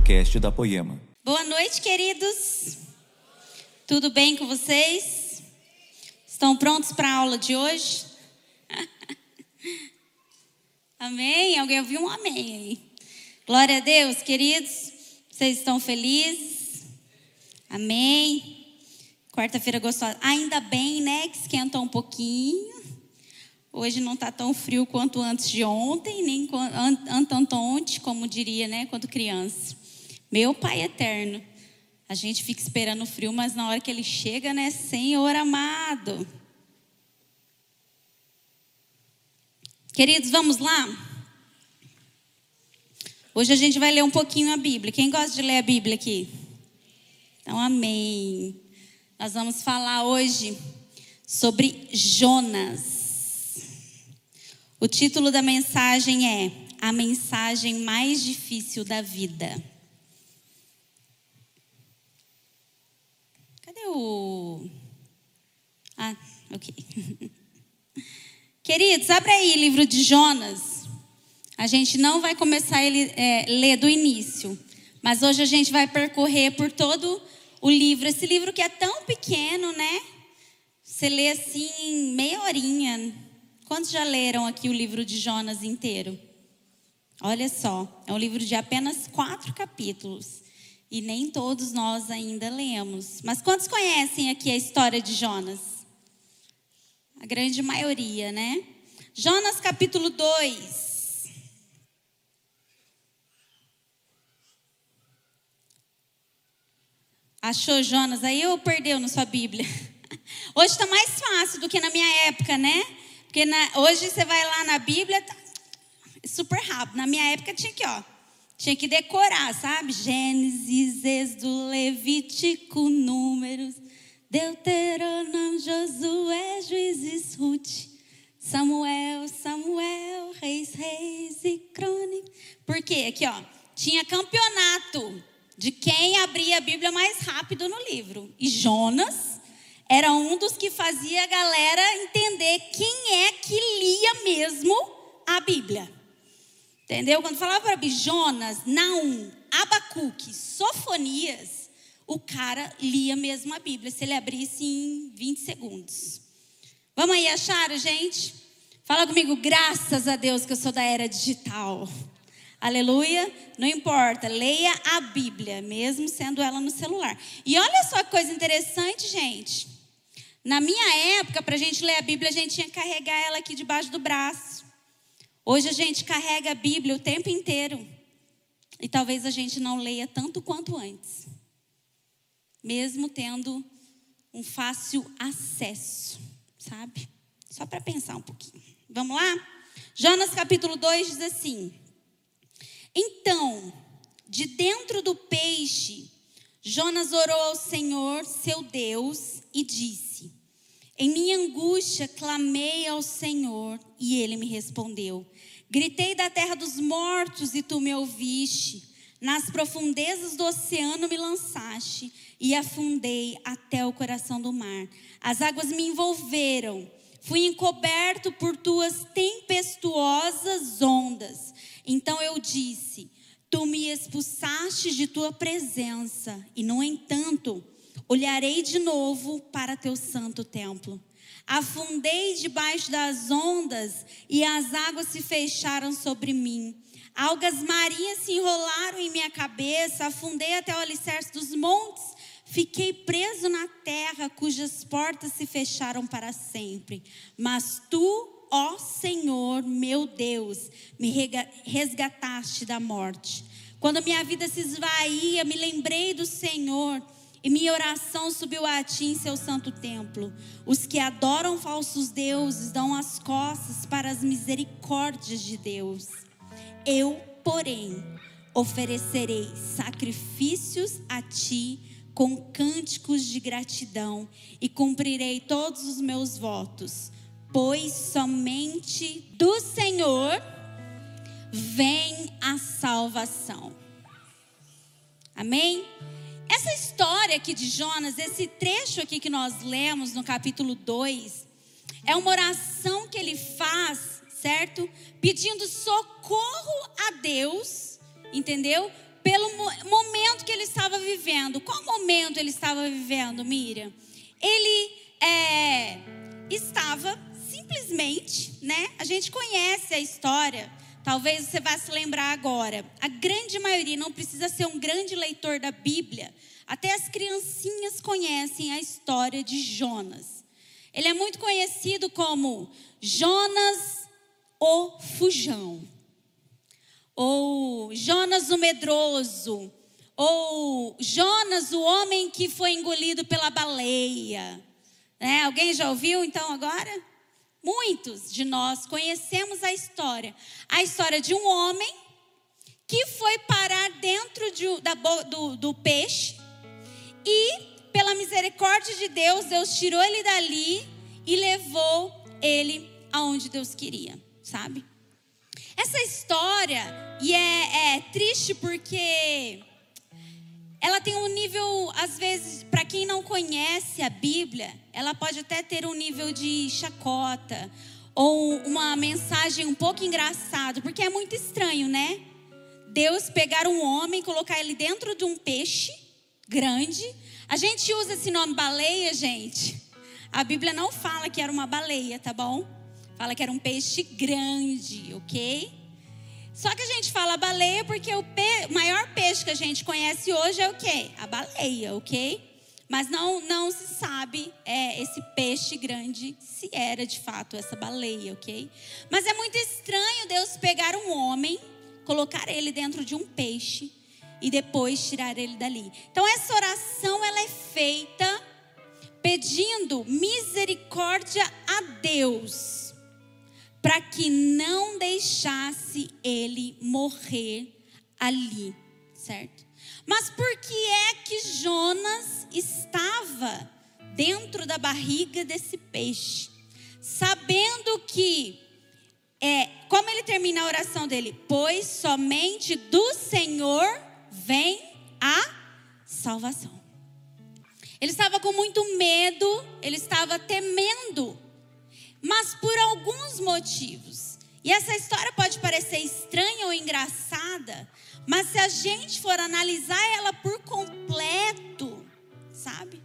podcast da Poema. Boa noite, queridos. Tudo bem com vocês? Estão prontos para a aula de hoje? amém? Alguém ouviu um amém aí? Glória a Deus, queridos. Vocês estão felizes? Amém. Quarta-feira gostosa. Ainda bem, né, que esquentou um pouquinho. Hoje não está tão frio quanto antes de ontem, nem ontem, como diria, né, quando criança. Meu Pai eterno. A gente fica esperando o frio, mas na hora que ele chega, né, Senhor amado. Queridos, vamos lá? Hoje a gente vai ler um pouquinho a Bíblia. Quem gosta de ler a Bíblia aqui? Então, amém. Nós vamos falar hoje sobre Jonas. O título da mensagem é A Mensagem Mais Difícil da Vida. Cadê o. Ah, ok. Queridos, abre aí o livro de Jonas. A gente não vai começar a é, ler do início, mas hoje a gente vai percorrer por todo o livro. Esse livro que é tão pequeno, né? Você lê assim, meia horinha, Quantos já leram aqui o livro de Jonas inteiro? Olha só, é um livro de apenas quatro capítulos. E nem todos nós ainda lemos. Mas quantos conhecem aqui a história de Jonas? A grande maioria, né? Jonas capítulo 2. Achou Jonas aí ou perdeu na sua Bíblia? Hoje está mais fácil do que na minha época, né? Porque na, hoje você vai lá na Bíblia, tá super rápido. Na minha época tinha que, ó, tinha que decorar, sabe? Gênesis, Êxodo, Levítico, Números, Deuteronômio, Josué, Juízes, Ruth, Samuel, Samuel, Reis, Reis e Crônicas. Por quê? Aqui, ó, tinha campeonato de quem abria a Bíblia mais rápido no livro. E Jonas era um dos que fazia a galera entender quem é que lia mesmo a Bíblia. Entendeu? Quando falava para Jonas, Naum, Abacuque, Sofonias, o cara lia mesmo a Bíblia, se ele abrisse em 20 segundos. Vamos aí, acharam, gente? Fala comigo, graças a Deus que eu sou da era digital. Aleluia. Não importa, leia a Bíblia, mesmo sendo ela no celular. E olha só que coisa interessante, gente. Na minha época, para a gente ler a Bíblia, a gente tinha que carregar ela aqui debaixo do braço. Hoje a gente carrega a Bíblia o tempo inteiro. E talvez a gente não leia tanto quanto antes. Mesmo tendo um fácil acesso, sabe? Só para pensar um pouquinho. Vamos lá? Jonas capítulo 2 diz assim: Então, de dentro do peixe, Jonas orou ao Senhor, seu Deus, e disse: em minha angústia clamei ao Senhor e ele me respondeu. Gritei da terra dos mortos e tu me ouviste. Nas profundezas do oceano me lançaste e afundei até o coração do mar. As águas me envolveram. Fui encoberto por tuas tempestuosas ondas. Então eu disse: Tu me expulsaste de tua presença, e no entanto, Olharei de novo para teu santo templo. Afundei debaixo das ondas e as águas se fecharam sobre mim. Algas marinhas se enrolaram em minha cabeça, afundei até o alicerce dos montes. Fiquei preso na terra, cujas portas se fecharam para sempre. Mas tu, ó Senhor, meu Deus, me resgataste da morte. Quando minha vida se esvaía, me lembrei do Senhor e minha oração subiu a ti em seu santo templo. Os que adoram falsos deuses dão as costas para as misericórdias de Deus. Eu, porém, oferecerei sacrifícios a ti com cânticos de gratidão e cumprirei todos os meus votos, pois somente do Senhor vem a salvação. Amém? Essa história aqui de Jonas, esse trecho aqui que nós lemos no capítulo 2, é uma oração que ele faz, certo? Pedindo socorro a Deus, entendeu? pelo momento que ele estava vivendo. Qual momento ele estava vivendo, Miriam? Ele é, estava simplesmente, né? A gente conhece a história. Talvez você vá se lembrar agora. A grande maioria não precisa ser um grande leitor da Bíblia. Até as criancinhas conhecem a história de Jonas. Ele é muito conhecido como Jonas o Fujão, ou Jonas o Medroso, ou Jonas o homem que foi engolido pela baleia. Né? Alguém já ouviu então agora? Muitos de nós conhecemos a história. A história de um homem que foi parar dentro de, da, do, do peixe e, pela misericórdia de Deus, Deus tirou ele dali e levou ele aonde Deus queria, sabe? Essa história, e é, é triste porque ela tem um nível, às vezes, para quem não conhece a Bíblia, ela pode até ter um nível de chacota ou uma mensagem um pouco engraçado, porque é muito estranho, né? Deus pegar um homem, colocar ele dentro de um peixe grande. A gente usa esse nome baleia, gente. A Bíblia não fala que era uma baleia, tá bom? Fala que era um peixe grande, ok? Só que a gente fala baleia porque o pe maior peixe que a gente conhece hoje é o quê? A baleia, ok? Mas não, não se sabe é, esse peixe grande se era de fato essa baleia, ok? Mas é muito estranho Deus pegar um homem, colocar ele dentro de um peixe e depois tirar ele dali. Então essa oração ela é feita pedindo misericórdia a Deus para que não deixasse ele morrer ali, certo? Mas por que é que Jonas estava dentro da barriga desse peixe, sabendo que é, como ele termina a oração dele? Pois somente do Senhor vem a salvação. Ele estava com muito medo, ele estava temendo mas por alguns motivos. E essa história pode parecer estranha ou engraçada, mas se a gente for analisar ela por completo, sabe?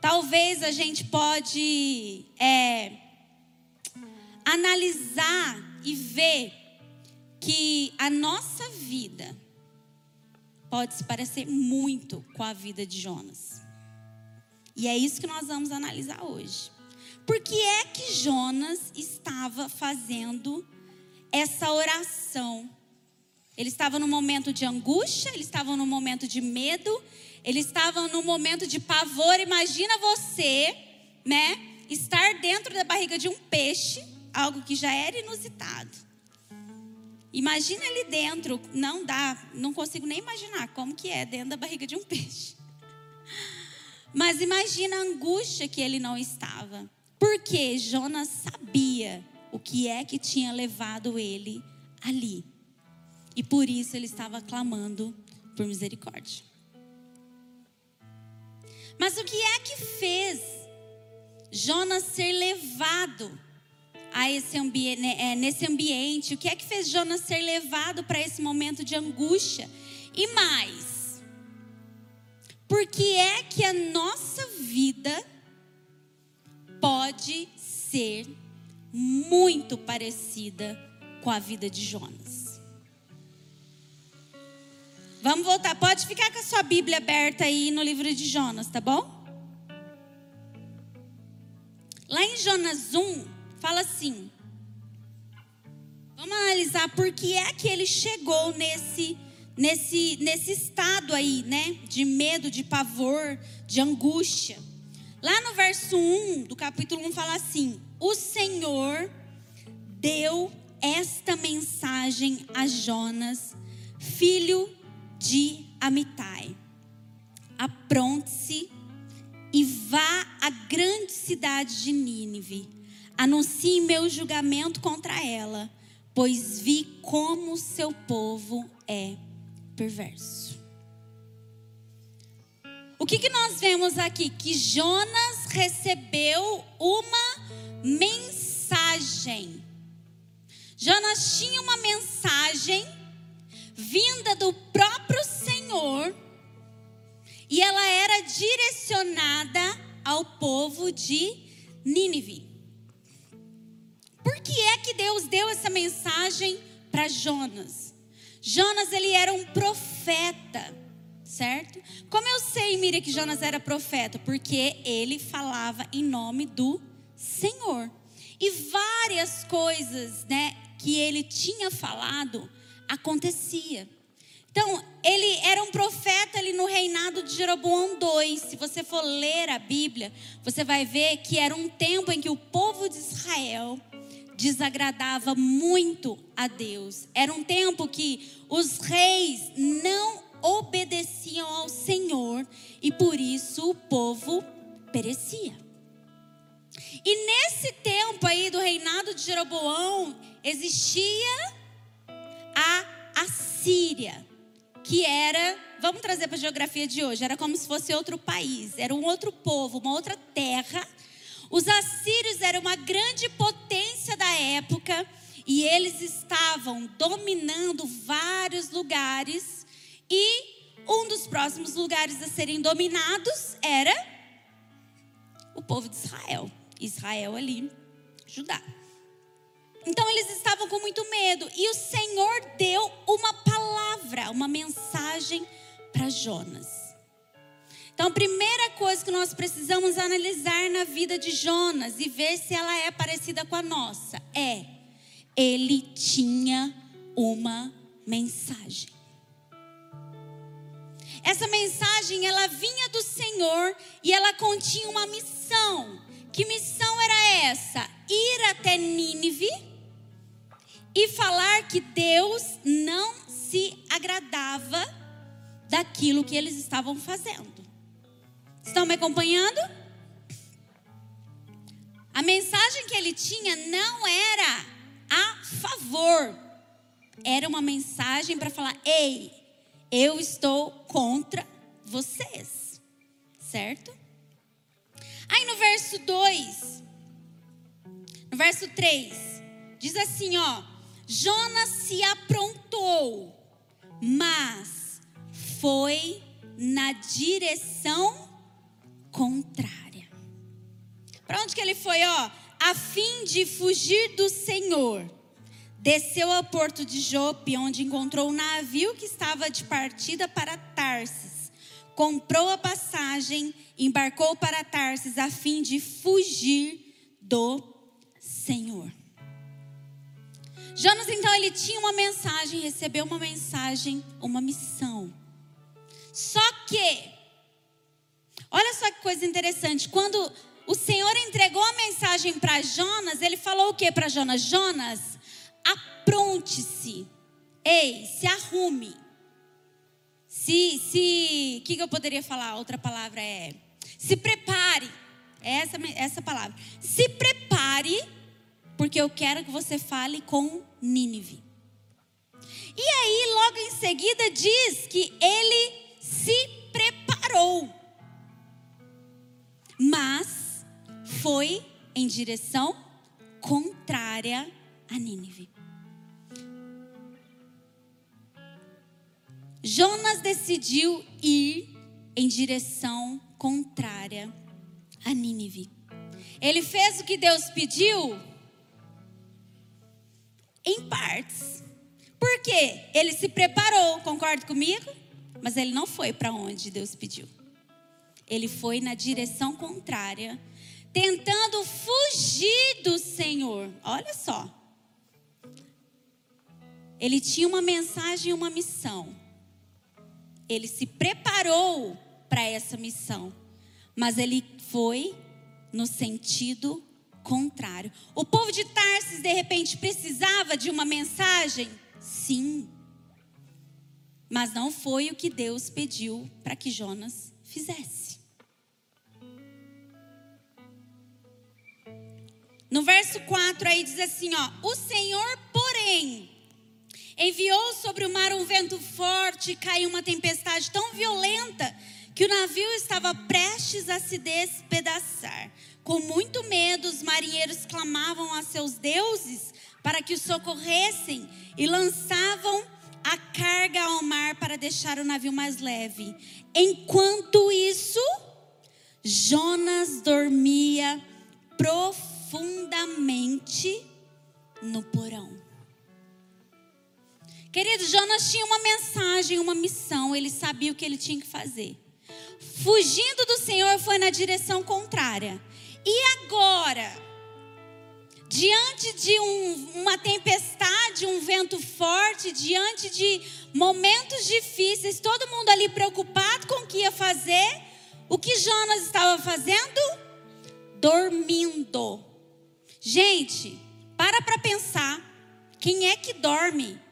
Talvez a gente pode é, analisar e ver que a nossa vida pode se parecer muito com a vida de Jonas. E é isso que nós vamos analisar hoje. Por que é que Jonas estava fazendo essa oração? Ele estava num momento de angústia, ele estava num momento de medo, ele estava num momento de pavor. Imagina você, né, estar dentro da barriga de um peixe, algo que já era inusitado. Imagina ele dentro, não dá, não consigo nem imaginar como que é dentro da barriga de um peixe. Mas imagina a angústia que ele não estava. Porque Jonas sabia o que é que tinha levado ele ali. E por isso ele estava clamando por misericórdia. Mas o que é que fez Jonas ser levado a esse ambiente, né, é, nesse ambiente? O que é que fez Jonas ser levado para esse momento de angústia? E mais, por que é que a nossa vida pode ser muito parecida com a vida de Jonas. Vamos voltar. Pode ficar com a sua Bíblia aberta aí no livro de Jonas, tá bom? Lá em Jonas 1, fala assim. Vamos analisar por que é que ele chegou nesse nesse nesse estado aí, né, de medo, de pavor, de angústia. Lá no verso 1 do capítulo 1 fala assim: O Senhor deu esta mensagem a Jonas, filho de Amitai: Apronte-se e vá à grande cidade de Nínive. Anuncie meu julgamento contra ela, pois vi como seu povo é perverso. Que, que nós vemos aqui? Que Jonas recebeu uma mensagem. Jonas tinha uma mensagem vinda do próprio era direcionada ao povo de Nínive. Por que é que Deus deu essa mensagem para Jonas? Jonas ele era um profeta, certo? Como eu sei, Miriam, que Jonas era profeta? Porque ele falava em nome do Senhor. E várias coisas, né, que ele tinha falado acontecia. Então, ele era um profeta ali no reinado de Jeroboão II. Se você for ler a Bíblia, você vai ver que era um tempo em que o povo de Israel desagradava muito a Deus. Era um tempo que os reis não obedeciam ao Senhor e por isso o povo perecia. E nesse tempo aí do reinado de Jeroboão, existia a Assíria que era, vamos trazer para a geografia de hoje, era como se fosse outro país, era um outro povo, uma outra terra. Os assírios eram uma grande potência da época e eles estavam dominando vários lugares e um dos próximos lugares a serem dominados era o povo de Israel. Israel ali, Judá. Então eles estavam com muito medo e o Senhor deu uma palavra, uma mensagem para Jonas. Então, a primeira coisa que nós precisamos analisar na vida de Jonas e ver se ela é parecida com a nossa é: ele tinha uma mensagem. Essa mensagem ela vinha do Senhor e ela continha uma missão. Que missão era essa? Ir até Nínive e falar que Deus não se agradava daquilo que eles estavam fazendo. Estão me acompanhando? A mensagem que ele tinha não era a favor, era uma mensagem para falar: ei, eu estou contra vocês, certo? Aí no verso 2, no verso 3, diz assim: ó. Jonas se aprontou, mas foi na direção contrária. Para onde que ele foi, ó? A fim de fugir do Senhor. Desceu ao porto de Jope, onde encontrou um navio que estava de partida para Tarsis. Comprou a passagem, embarcou para Tarsis a fim de fugir do Senhor. Jonas então ele tinha uma mensagem, recebeu uma mensagem, uma missão. Só que, olha só que coisa interessante, quando o Senhor entregou a mensagem para Jonas, ele falou o que para Jonas? Jonas, apronte-se, ei, se arrume. Se, se, o que, que eu poderia falar? Outra palavra é, se prepare. Essa, essa palavra. Se prepare porque eu quero que você fale com Nínive. E aí, logo em seguida, diz que ele se preparou, mas foi em direção contrária a Nínive. Jonas decidiu ir em direção contrária a Nínive. Ele fez o que Deus pediu? em partes. Por quê? Ele se preparou, concorda comigo? Mas ele não foi para onde Deus pediu. Ele foi na direção contrária, tentando fugir do Senhor. Olha só. Ele tinha uma mensagem e uma missão. Ele se preparou para essa missão, mas ele foi no sentido contrário. O povo de Tarsis, de repente, precisava de uma mensagem? Sim. Mas não foi o que Deus pediu para que Jonas fizesse. No verso 4 aí diz assim, ó: "O Senhor, porém, enviou sobre o mar um vento forte, e caiu uma tempestade tão violenta que o navio estava prestes a se despedaçar. Com muito medo, os marinheiros clamavam a seus deuses para que os socorressem e lançavam a carga ao mar para deixar o navio mais leve. Enquanto isso, Jonas dormia profundamente no porão. Querido, Jonas tinha uma mensagem, uma missão, ele sabia o que ele tinha que fazer. Fugindo do Senhor foi na direção contrária. E agora, diante de um, uma tempestade, um vento forte, diante de momentos difíceis, todo mundo ali preocupado com o que ia fazer, o que Jonas estava fazendo? Dormindo. Gente, para para pensar, quem é que dorme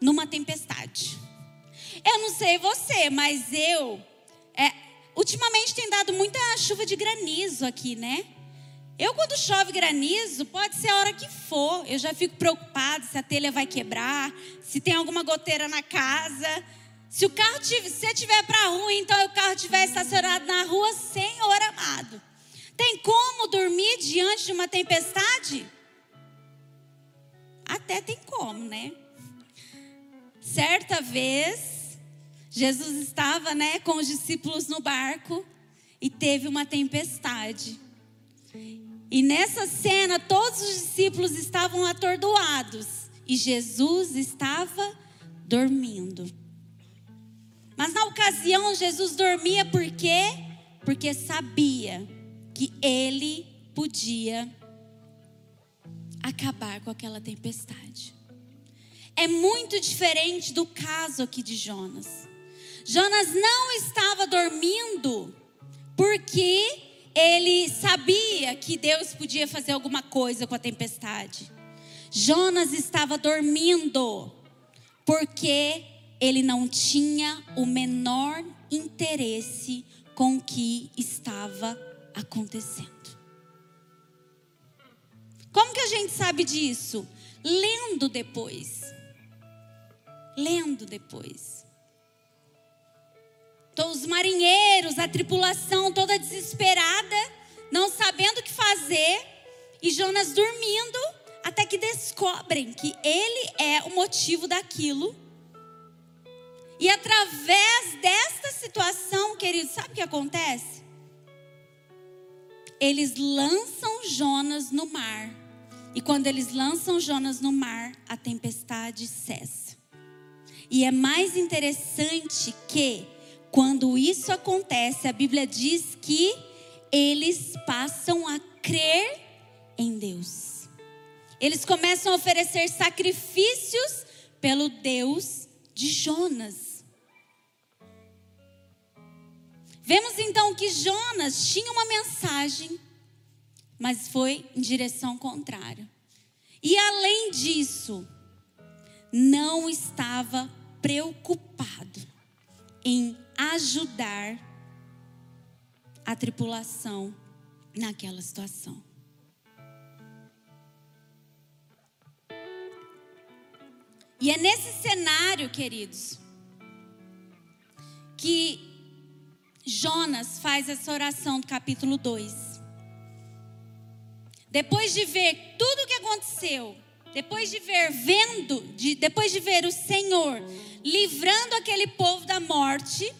numa tempestade? Eu não sei você, mas eu é, ultimamente tem dado muita chuva de granizo aqui, né? Eu, quando chove granizo, pode ser a hora que for, eu já fico preocupada se a telha vai quebrar, se tem alguma goteira na casa. Se o carro tiver, se tiver para rua, então o carro estiver estacionado na rua, Senhor amado. Tem como dormir diante de uma tempestade? Até tem como, né? Certa vez, Jesus estava, né, com os discípulos no barco e teve uma tempestade. E nessa cena, todos os discípulos estavam atordoados e Jesus estava dormindo. Mas na ocasião, Jesus dormia por quê? Porque sabia que ele podia acabar com aquela tempestade. É muito diferente do caso aqui de Jonas. Jonas não estava dormindo porque ele sabia que Deus podia fazer alguma coisa com a tempestade. Jonas estava dormindo porque ele não tinha o menor interesse com o que estava acontecendo. Como que a gente sabe disso? Lendo depois. Lendo depois. Então, os marinheiros, a tripulação toda desesperada, não sabendo o que fazer, e Jonas dormindo, até que descobrem que ele é o motivo daquilo. E através desta situação, queridos, sabe o que acontece? Eles lançam Jonas no mar. E quando eles lançam Jonas no mar, a tempestade cessa. E é mais interessante que quando isso acontece, a Bíblia diz que eles passam a crer em Deus. Eles começam a oferecer sacrifícios pelo Deus de Jonas. Vemos então que Jonas tinha uma mensagem, mas foi em direção contrária. E além disso, não estava preocupado em ajudar a tripulação naquela situação. E é nesse cenário, queridos, que Jonas faz essa oração do capítulo 2. Depois de ver tudo o que aconteceu, depois de ver, vendo, de, depois de ver o Senhor livrando aquele povo da morte,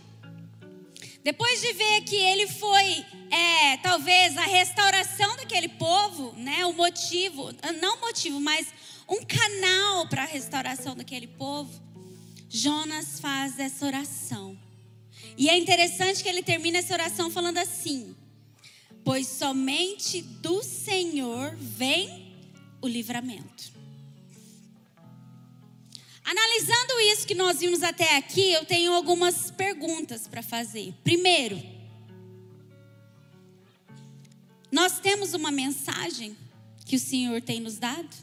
depois de ver que ele foi, é, talvez, a restauração daquele povo, né, o motivo, não motivo, mas um canal para a restauração daquele povo, Jonas faz essa oração. E é interessante que ele termina essa oração falando assim: Pois somente do Senhor vem o livramento. Analisando isso que nós vimos até aqui, eu tenho algumas perguntas para fazer. Primeiro, nós temos uma mensagem que o Senhor tem nos dado?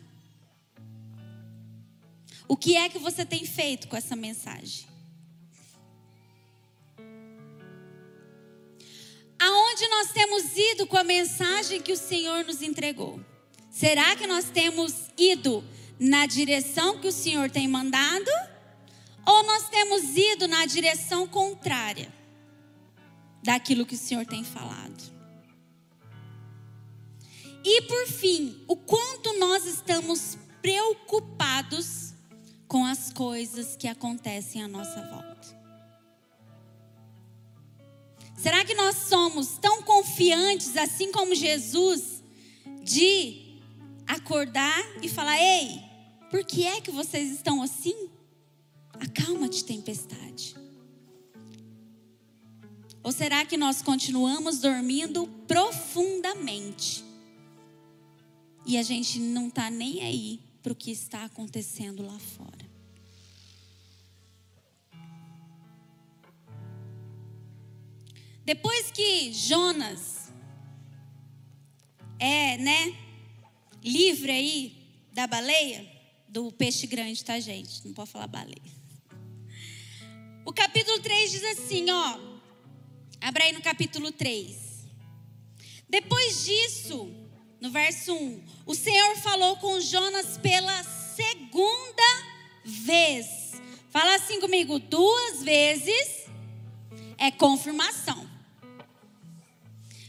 O que é que você tem feito com essa mensagem? Aonde nós temos ido com a mensagem que o Senhor nos entregou? Será que nós temos ido na direção que o Senhor tem mandado? Ou nós temos ido na direção contrária daquilo que o Senhor tem falado? E por fim, o quanto nós estamos preocupados com as coisas que acontecem à nossa volta? Será que nós somos tão confiantes, assim como Jesus, de acordar e falar: Ei, por que é que vocês estão assim? Acalma-te, tempestade. Ou será que nós continuamos dormindo profundamente? E a gente não está nem aí para o que está acontecendo lá fora. Depois que Jonas é, né, livre aí da baleia, do peixe grande, tá, gente? Não pode falar baleia. O capítulo 3 diz assim, ó. Abra aí no capítulo 3. Depois disso, no verso 1, o Senhor falou com Jonas pela segunda vez. Fala assim comigo, duas vezes é confirmação.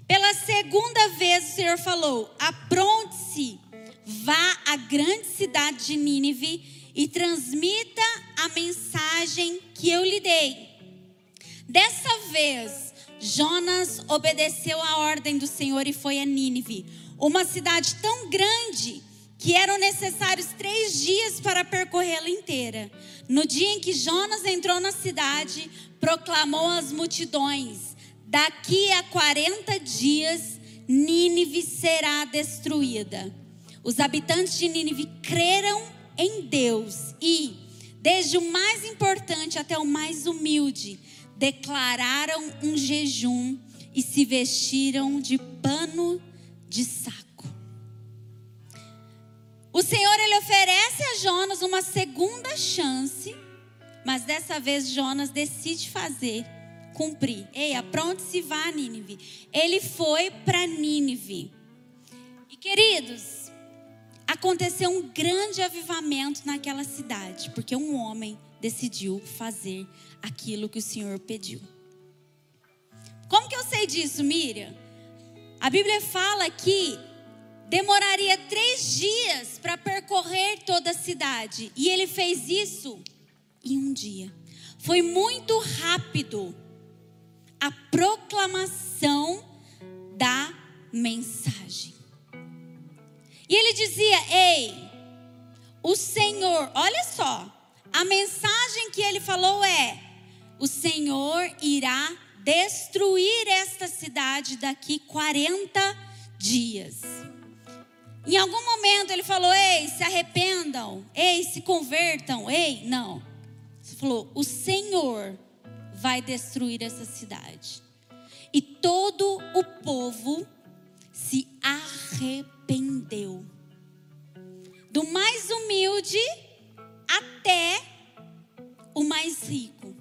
Pela segunda vez o Senhor falou: apronte-se, vá à grande cidade de Nínive e transmita a mensagem que eu lhe dei. Dessa vez, Jonas obedeceu a ordem do Senhor e foi a Nínive uma cidade tão grande que eram necessários três dias para percorrê-la inteira. No dia em que Jonas entrou na cidade, proclamou às multidões: Daqui a 40 dias, Nínive será destruída. Os habitantes de Nínive creram em Deus e, desde o mais importante até o mais humilde, declararam um jejum e se vestiram de pano de saco. O Senhor ele oferece a Jonas uma segunda chance, mas dessa vez Jonas decide fazer, cumprir. Ei, apronte-se vá a Nínive. Ele foi para Nínive. E queridos, aconteceu um grande avivamento naquela cidade, porque um homem decidiu fazer aquilo que o Senhor pediu. Como que eu sei disso, Miriam? A Bíblia fala que demoraria três dias para percorrer toda a cidade. E ele fez isso em um dia. Foi muito rápido a proclamação da mensagem. E ele dizia: Ei, o Senhor, olha só, a mensagem que ele falou é: O Senhor irá destruir esta cidade daqui 40 dias. Em algum momento ele falou: Ei, se arrependam, ei, se convertam, ei, não. Ele falou: O Senhor vai destruir essa cidade. E todo o povo se arrependeu. Do mais humilde até o mais rico.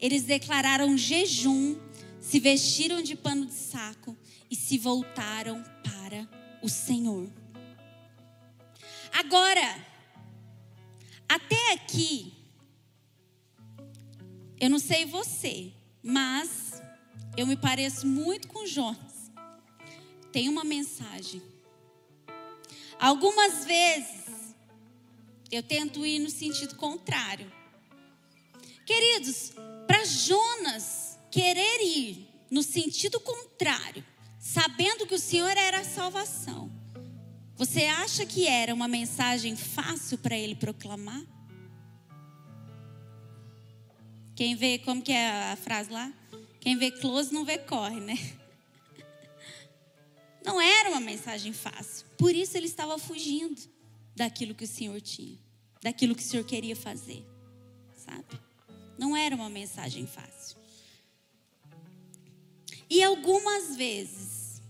Eles declararam jejum se vestiram de pano de saco e se voltaram para o Senhor. Agora, até aqui, eu não sei você, mas eu me pareço muito com Jonas. Tem uma mensagem. Algumas vezes eu tento ir no sentido contrário. Queridos, para Jonas, querer ir no sentido contrário, sabendo que o Senhor era a salvação, você acha que era uma mensagem fácil para ele proclamar? Quem vê, como que é a frase lá? Quem vê close não vê corre, né? Não era uma mensagem fácil. Por isso ele estava fugindo daquilo que o Senhor tinha, daquilo que o Senhor queria fazer, sabe? Não era uma mensagem fácil. E algumas vezes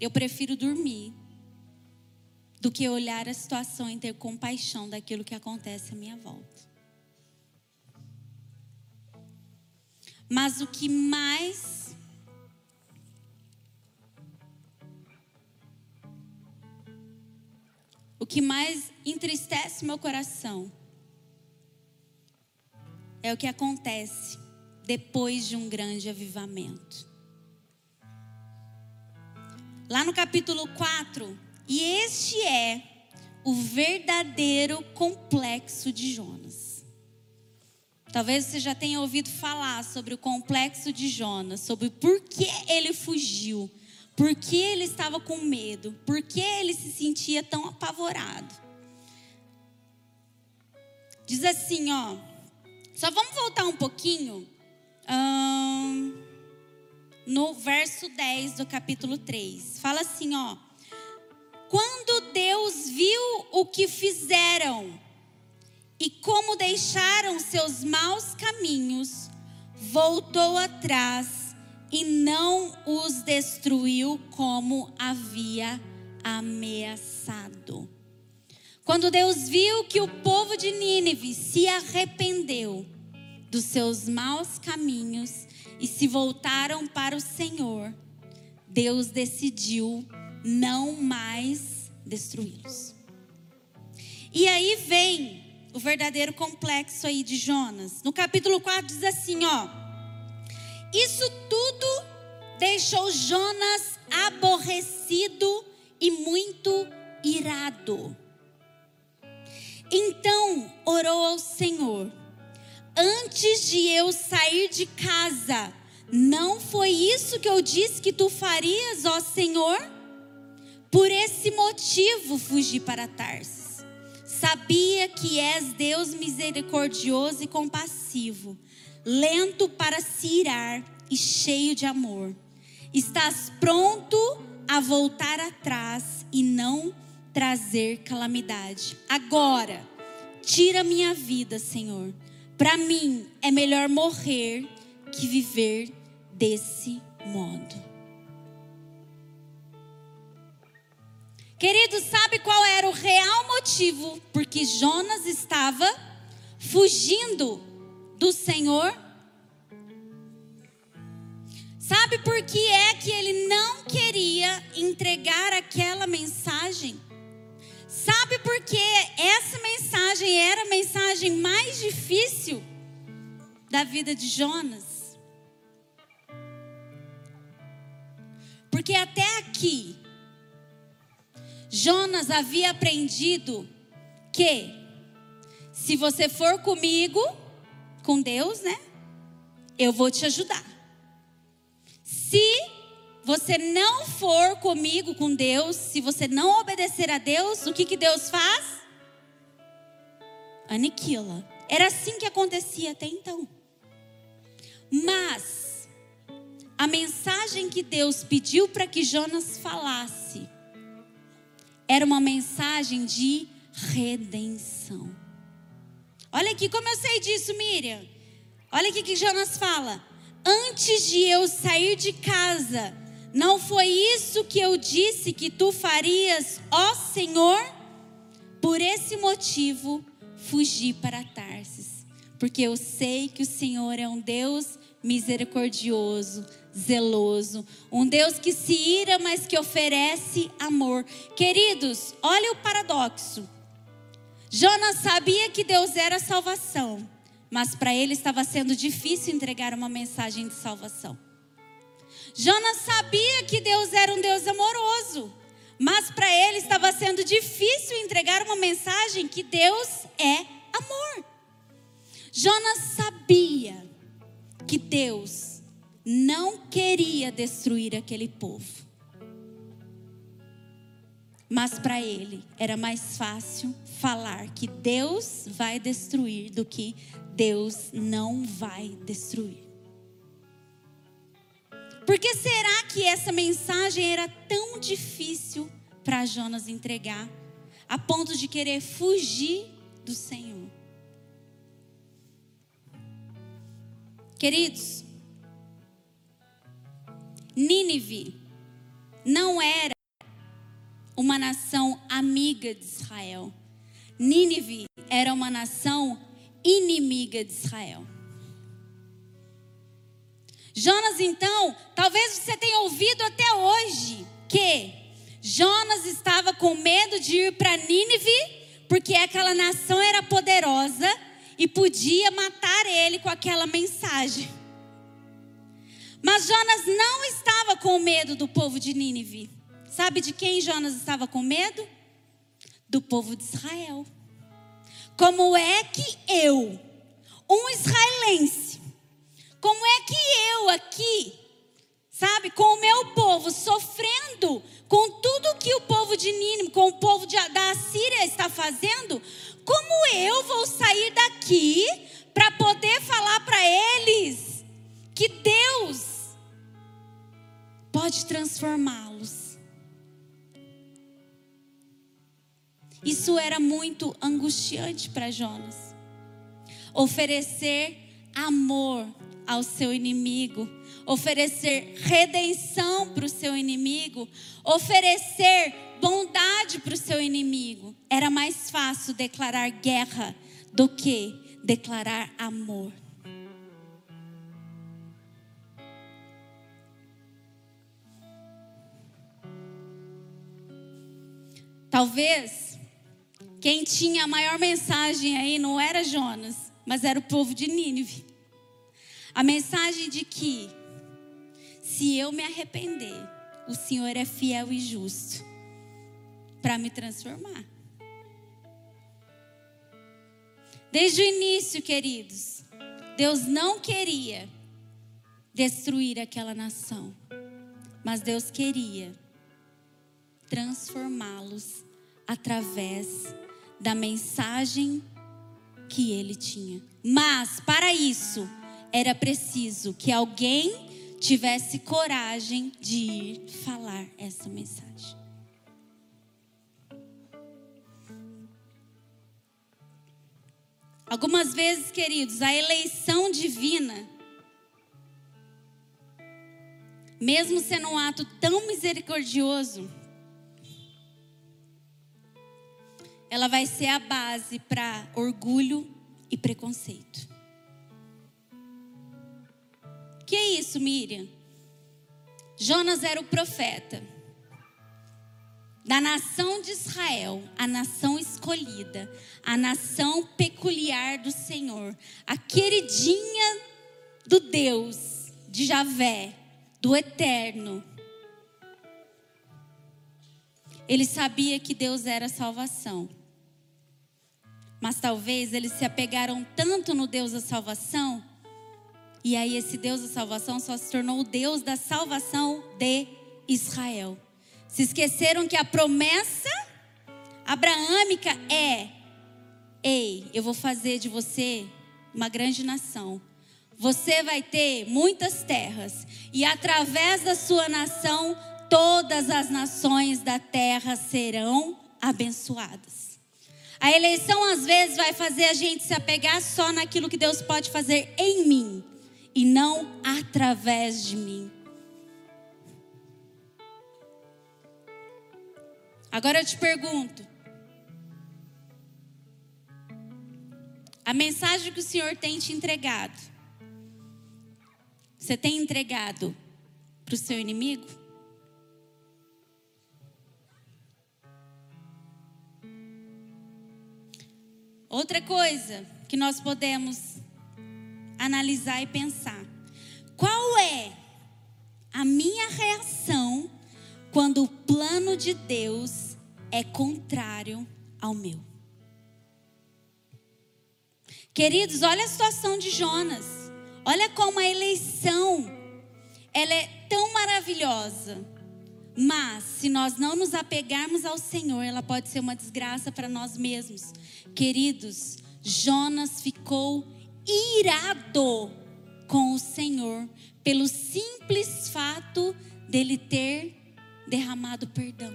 eu prefiro dormir do que olhar a situação e ter compaixão daquilo que acontece à minha volta. Mas o que mais o que mais entristece meu coração é o que acontece depois de um grande avivamento. Lá no capítulo 4, e este é o verdadeiro complexo de Jonas. Talvez você já tenha ouvido falar sobre o complexo de Jonas, sobre por que ele fugiu, por que ele estava com medo, por que ele se sentia tão apavorado. Diz assim, ó. Só vamos voltar um pouquinho. Hum, no verso 10 do capítulo 3. Fala assim, ó. Quando Deus viu o que fizeram e como deixaram seus maus caminhos, voltou atrás e não os destruiu como havia ameaçado. Quando Deus viu que o povo de Nínive se arrependeu dos seus maus caminhos e se voltaram para o Senhor, Deus decidiu não mais destruí-los. E aí vem o verdadeiro complexo aí de Jonas. No capítulo 4 diz assim, ó: Isso tudo deixou Jonas aborrecido e muito irado. Então orou ao Senhor: Antes de eu sair de casa, não foi isso que eu disse que tu farias, ó Senhor? Por esse motivo fugi para Tarsis. Sabia que és Deus misericordioso e compassivo, lento para se irar e cheio de amor. Estás pronto a voltar atrás e não trazer calamidade. Agora, tira minha vida, Senhor. Para mim é melhor morrer que viver desse modo. Querido, sabe qual era o real motivo porque Jonas estava fugindo do Senhor? Sabe por que é que ele não queria entregar aquela mensagem? Sabe por que essa mensagem era a mensagem mais difícil da vida de Jonas? Porque até aqui, Jonas havia aprendido que se você for comigo, com Deus, né? Eu vou te ajudar. Se você não for comigo com Deus, se você não obedecer a Deus, o que, que Deus faz? Aniquila. Era assim que acontecia até então. Mas a mensagem que Deus pediu para que Jonas falasse era uma mensagem de redenção. Olha aqui como eu sei disso, Miriam. Olha aqui que Jonas fala: Antes de eu sair de casa, não foi isso que eu disse que tu farias, ó Senhor? Por esse motivo, fugi para Tarsis, porque eu sei que o Senhor é um Deus misericordioso, zeloso, um Deus que se ira, mas que oferece amor. Queridos, olha o paradoxo. Jonas sabia que Deus era salvação, mas para ele estava sendo difícil entregar uma mensagem de salvação. Jonas sabia que Deus era um Deus amoroso, mas para ele estava sendo difícil entregar uma mensagem que Deus é amor. Jonas sabia que Deus não queria destruir aquele povo. Mas para ele era mais fácil falar que Deus vai destruir do que Deus não vai destruir. Por que será que essa mensagem era tão difícil para Jonas entregar, a ponto de querer fugir do Senhor? Queridos, Nínive não era uma nação amiga de Israel. Nínive era uma nação inimiga de Israel. Jonas, então, talvez você tenha ouvido até hoje que Jonas estava com medo de ir para Nínive, porque aquela nação era poderosa e podia matar ele com aquela mensagem. Mas Jonas não estava com medo do povo de Nínive. Sabe de quem Jonas estava com medo? Do povo de Israel. Como é que eu, um israelense, como é que eu aqui, sabe, com o meu povo sofrendo com tudo que o povo de Nínive, com o povo de, da Assíria está fazendo, como eu vou sair daqui para poder falar para eles que Deus pode transformá-los? Isso era muito angustiante para Jonas. Oferecer amor ao seu inimigo, oferecer redenção para o seu inimigo, oferecer bondade para o seu inimigo. Era mais fácil declarar guerra do que declarar amor. Talvez quem tinha a maior mensagem aí não era Jonas, mas era o povo de Nínive. A mensagem de que se eu me arrepender, o Senhor é fiel e justo para me transformar. Desde o início, queridos, Deus não queria destruir aquela nação, mas Deus queria transformá-los através da mensagem que ele tinha. Mas, para isso, era preciso que alguém tivesse coragem de ir falar essa mensagem. Algumas vezes, queridos, a eleição divina, mesmo sendo um ato tão misericordioso, ela vai ser a base para orgulho e preconceito. Que é isso, Miriam? Jonas era o profeta da nação de Israel, a nação escolhida, a nação peculiar do Senhor, a queridinha do Deus, de Javé, do Eterno. Ele sabia que Deus era salvação. Mas talvez eles se apegaram tanto no Deus da salvação e aí esse Deus da salvação só se tornou o Deus da salvação de Israel. Se esqueceram que a promessa abraâmica é: Ei, eu vou fazer de você uma grande nação. Você vai ter muitas terras, e através da sua nação, todas as nações da terra serão abençoadas. A eleição às vezes vai fazer a gente se apegar só naquilo que Deus pode fazer em mim e não através de mim. Agora eu te pergunto: a mensagem que o Senhor tem te entregado, você tem entregado para o seu inimigo? Coisa que nós podemos analisar e pensar: qual é a minha reação quando o plano de Deus é contrário ao meu? Queridos, olha a situação de Jonas. Olha como a eleição ela é tão maravilhosa. Mas se nós não nos apegarmos ao Senhor, ela pode ser uma desgraça para nós mesmos. Queridos, Jonas ficou irado com o Senhor pelo simples fato dele ter derramado perdão.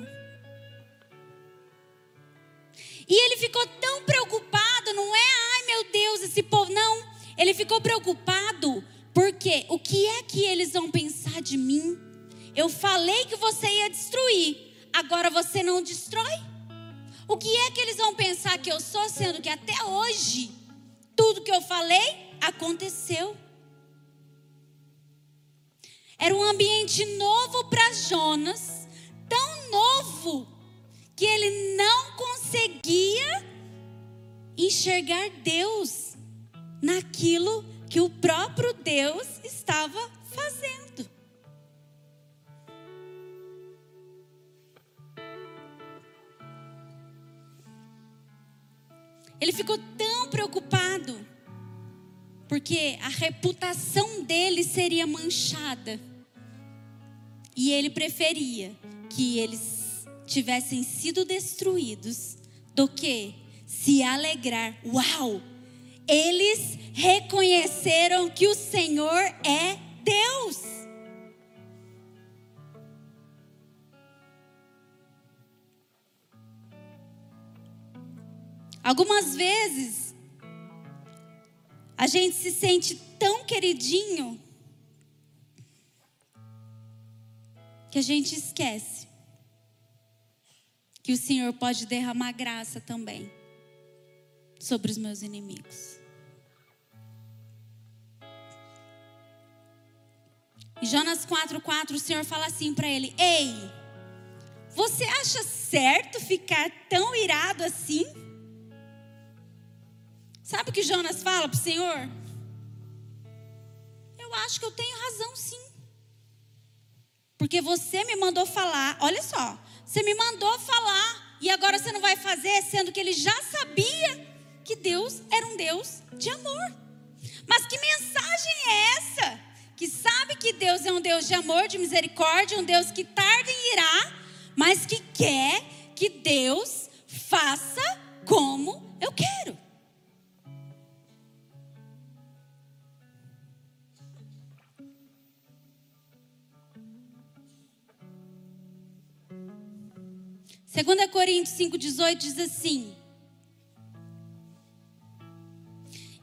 E ele ficou tão preocupado, não é, ai meu Deus, esse povo, não. Ele ficou preocupado porque o que é que eles vão pensar de mim? Eu falei que você ia destruir, agora você não destrói? O que é que eles vão pensar que eu sou, sendo que até hoje tudo que eu falei aconteceu. Era um ambiente novo para Jonas, tão novo, que ele não conseguia enxergar Deus naquilo que o próprio Deus estava fazendo. Ficou tão preocupado, porque a reputação dele seria manchada. E ele preferia que eles tivessem sido destruídos do que se alegrar. Uau! Eles reconheceram que o Senhor é Deus. Algumas vezes a gente se sente tão queridinho que a gente esquece que o Senhor pode derramar graça também sobre os meus inimigos. Em Jonas 4,4, o Senhor fala assim para ele: Ei, você acha certo ficar tão irado assim? Sabe o que Jonas fala para o Senhor? Eu acho que eu tenho razão sim. Porque você me mandou falar, olha só, você me mandou falar e agora você não vai fazer, sendo que ele já sabia que Deus era um Deus de amor. Mas que mensagem é essa? Que sabe que Deus é um Deus de amor, de misericórdia, um Deus que tarda em irá, mas que quer que Deus faça como eu quero. Segunda Coríntios 5:18 diz assim: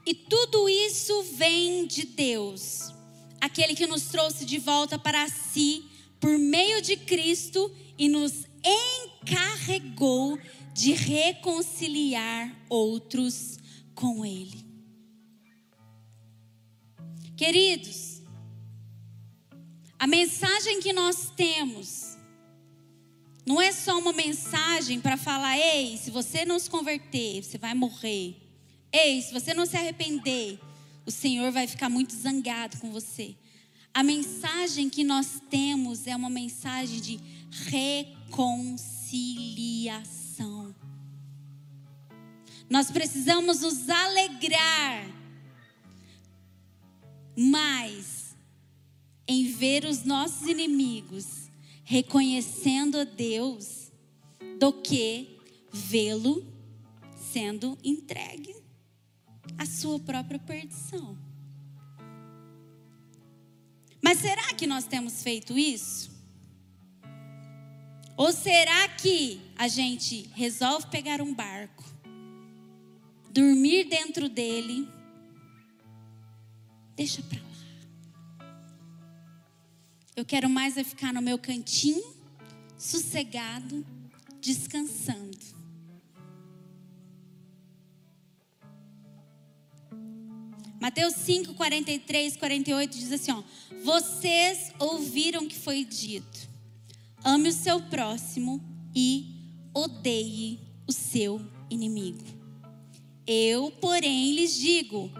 E tudo isso vem de Deus, aquele que nos trouxe de volta para si por meio de Cristo e nos encarregou de reconciliar outros com Ele. Queridos, a mensagem que nós temos não é só uma mensagem para falar, ei, se você não se converter, você vai morrer. Ei, se você não se arrepender, o Senhor vai ficar muito zangado com você. A mensagem que nós temos é uma mensagem de reconciliação. Nós precisamos nos alegrar mais em ver os nossos inimigos reconhecendo a Deus do que vê-lo sendo entregue a sua própria perdição. Mas será que nós temos feito isso? Ou será que a gente resolve pegar um barco, dormir dentro dele, deixa para. Eu quero mais é ficar no meu cantinho, sossegado, descansando. Mateus 5, 43, 48 diz assim: ó, Vocês ouviram que foi dito: ame o seu próximo e odeie o seu inimigo. Eu, porém, lhes digo: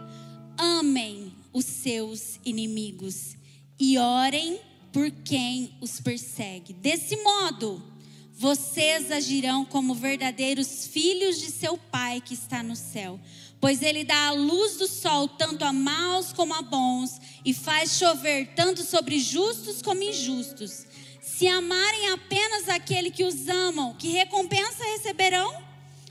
amem os seus inimigos e orem por quem os persegue. Desse modo, vocês agirão como verdadeiros filhos de seu Pai que está no céu pois ele dá a luz do sol tanto a maus como a bons, e faz chover tanto sobre justos como injustos. Se amarem apenas aquele que os amam, que recompensa receberão?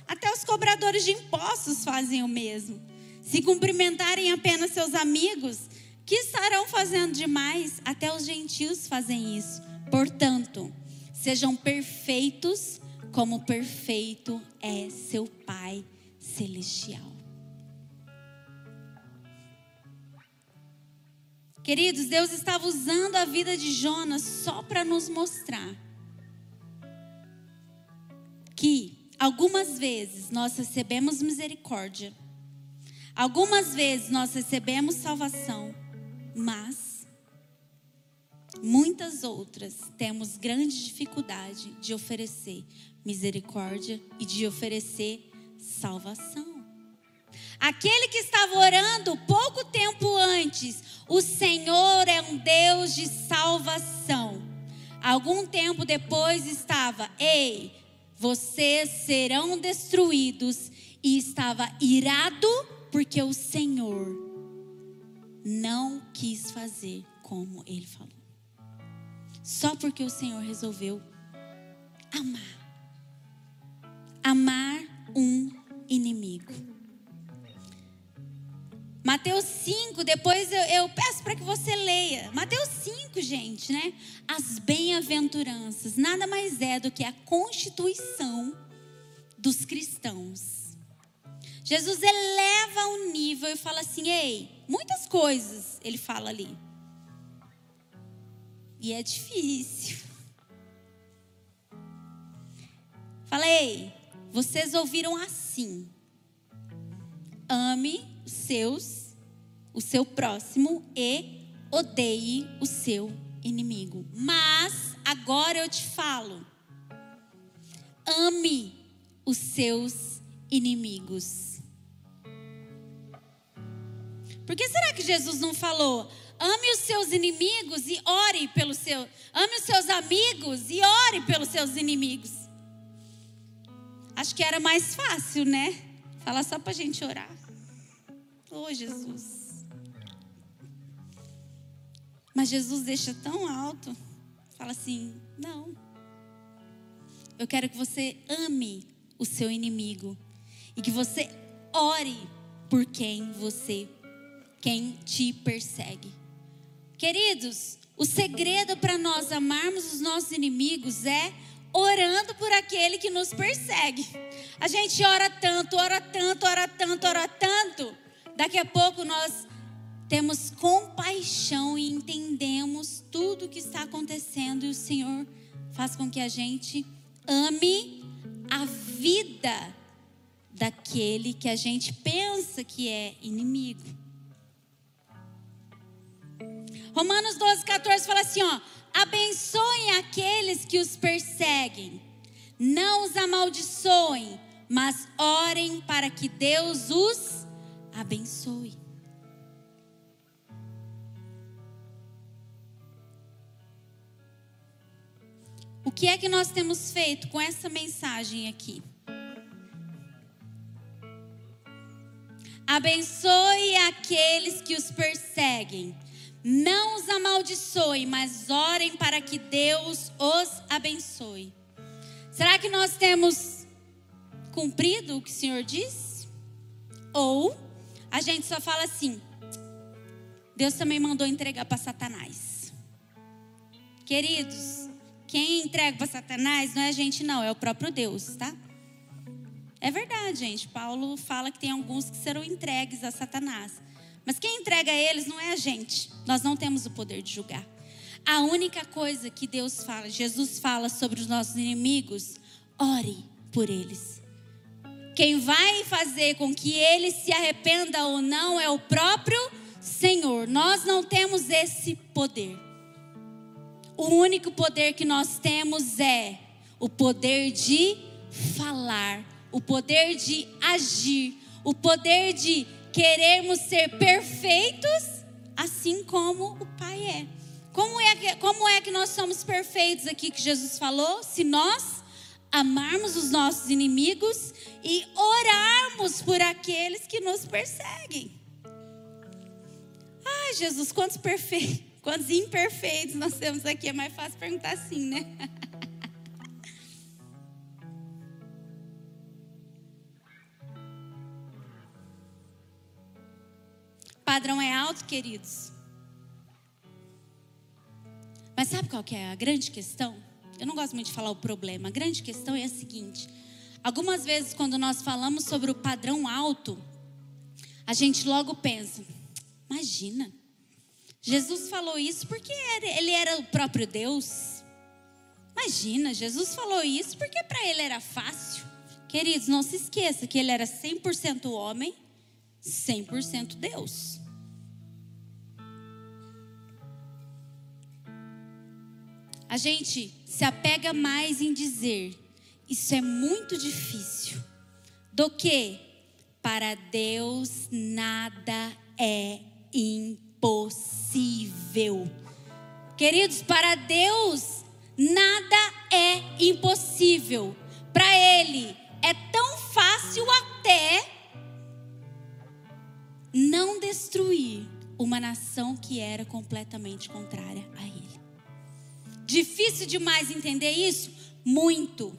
Até os cobradores de impostos fazem o mesmo. Se cumprimentarem apenas seus amigos, que estarão fazendo demais? Até os gentios fazem isso. Portanto, sejam perfeitos, como perfeito é seu Pai celestial. Queridos, Deus estava usando a vida de Jonas só para nos mostrar que algumas vezes nós recebemos misericórdia, algumas vezes nós recebemos salvação, mas muitas outras temos grande dificuldade de oferecer misericórdia e de oferecer salvação. Aquele que estava orando pouco tempo antes, o Senhor é um Deus de salvação. Algum tempo depois estava, ei, vocês serão destruídos e estava irado porque o Senhor não quis fazer como ele falou. Só porque o Senhor resolveu amar. Amar um inimigo. Mateus 5, depois eu, eu peço para que você leia. Mateus 5, gente, né? As bem-aventuranças nada mais é do que a constituição dos cristãos. Jesus eleva o nível e fala assim: ei, muitas coisas ele fala ali. E é difícil. Falei, vocês ouviram assim: ame os seus, o seu próximo e odeie o seu inimigo. Mas agora eu te falo: ame os seus inimigos. Por que será que Jesus não falou? Ame os seus inimigos e ore pelo seu. Ame os seus amigos e ore pelos seus inimigos. Acho que era mais fácil, né? Falar só para a gente orar. Oh, Jesus. Mas Jesus deixa tão alto. Fala assim: não. Eu quero que você ame o seu inimigo e que você ore por quem você, quem te persegue. Queridos, o segredo para nós amarmos os nossos inimigos é orando por aquele que nos persegue. A gente ora tanto, ora tanto, ora tanto, ora tanto. Daqui a pouco nós temos compaixão e entendemos tudo o que está acontecendo e o Senhor faz com que a gente ame a vida daquele que a gente pensa que é inimigo. Romanos 12, 14 fala assim: ó, abençoem aqueles que os perseguem, não os amaldiçoem, mas orem para que Deus os abençoe. O que é que nós temos feito com essa mensagem aqui? Abençoe aqueles que os perseguem. Não os amaldiçoe, mas orem para que Deus os abençoe. Será que nós temos cumprido o que o Senhor diz? Ou a gente só fala assim: Deus também mandou entregar para Satanás. Queridos, quem entrega para Satanás não é a gente, não, é o próprio Deus, tá? É verdade, gente. Paulo fala que tem alguns que serão entregues a Satanás. Mas quem entrega eles não é a gente. Nós não temos o poder de julgar. A única coisa que Deus fala, Jesus fala sobre os nossos inimigos, ore por eles. Quem vai fazer com que eles se arrependa ou não é o próprio Senhor. Nós não temos esse poder. O único poder que nós temos é o poder de falar, o poder de agir, o poder de querermos ser perfeitos, assim como o Pai é. Como é, que, como é que nós somos perfeitos aqui que Jesus falou? Se nós amarmos os nossos inimigos e orarmos por aqueles que nos perseguem. Ai, Jesus, quantos perfeitos. Quantos imperfeitos nós temos aqui? É mais fácil perguntar assim, né? padrão é alto, queridos. Mas sabe qual que é a grande questão? Eu não gosto muito de falar o problema. A grande questão é a seguinte: algumas vezes, quando nós falamos sobre o padrão alto, a gente logo pensa: imagina, Jesus falou isso porque ele era o próprio Deus. Imagina, Jesus falou isso porque para ele era fácil. Queridos, não se esqueça que ele era 100% homem, 100% Deus. A gente se apega mais em dizer, isso é muito difícil, do que para Deus nada é impossível. Queridos, para Deus nada é impossível. Para Ele é tão fácil até não destruir uma nação que era completamente contrária a ele. Difícil demais entender isso? Muito.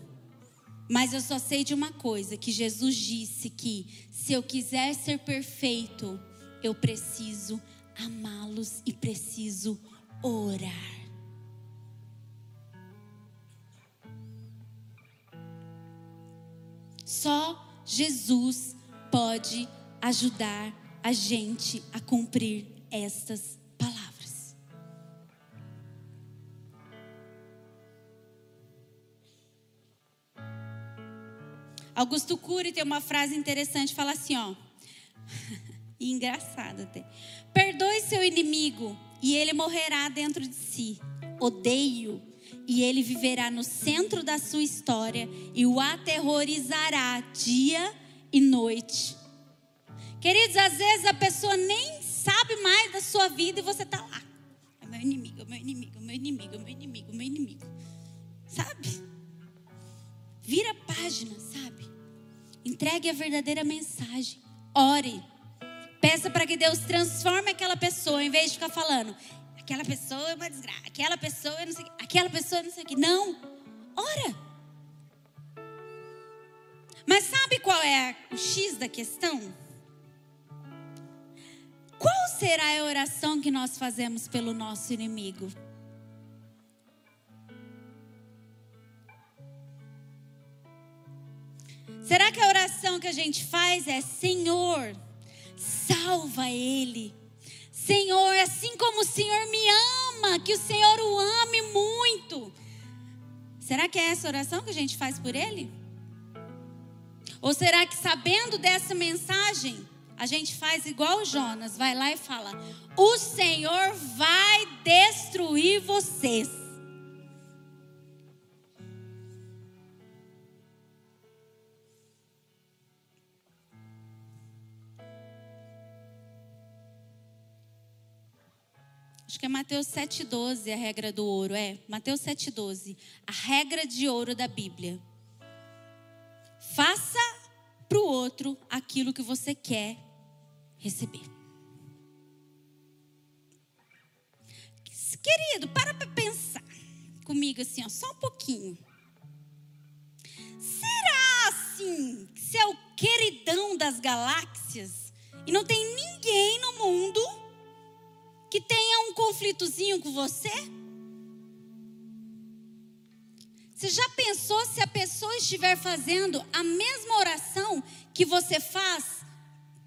Mas eu só sei de uma coisa: que Jesus disse que se eu quiser ser perfeito, eu preciso amá-los e preciso orar. Só Jesus pode ajudar a gente a cumprir estas palavras. Augusto Cury tem uma frase interessante, fala assim, ó. e engraçada até. Perdoe seu inimigo e ele morrerá dentro de si. Odeio e ele viverá no centro da sua história e o aterrorizará dia e noite. Queridos, às vezes a pessoa nem sabe mais da sua vida e você está lá. É meu inimigo, é meu inimigo, é meu inimigo, é meu inimigo, é meu inimigo. Sabe? Vira a página, sabe? Entregue a verdadeira mensagem. Ore. Peça para que Deus transforme aquela pessoa, em vez de ficar falando, aquela pessoa é uma desgraça, aquela pessoa é não sei aquela pessoa é não sei o que. Não. Ora. Mas sabe qual é o X da questão? Será a oração que nós fazemos pelo nosso inimigo? Será que a oração que a gente faz é: Senhor, salva ele? Senhor, assim como o Senhor me ama, que o Senhor o ame muito. Será que é essa oração que a gente faz por ele? Ou será que sabendo dessa mensagem, a gente faz igual Jonas, vai lá e fala: O Senhor vai destruir vocês. Acho que é Mateus 7,12 a regra do ouro. É, Mateus 7,12. A regra de ouro da Bíblia. Faça para o outro aquilo que você quer receber. Querido, para para pensar comigo assim, ó, só um pouquinho. Será assim que você é o queridão das galáxias e não tem ninguém no mundo que tenha um conflitozinho com você? Você já pensou se a pessoa estiver fazendo a mesma oração que você faz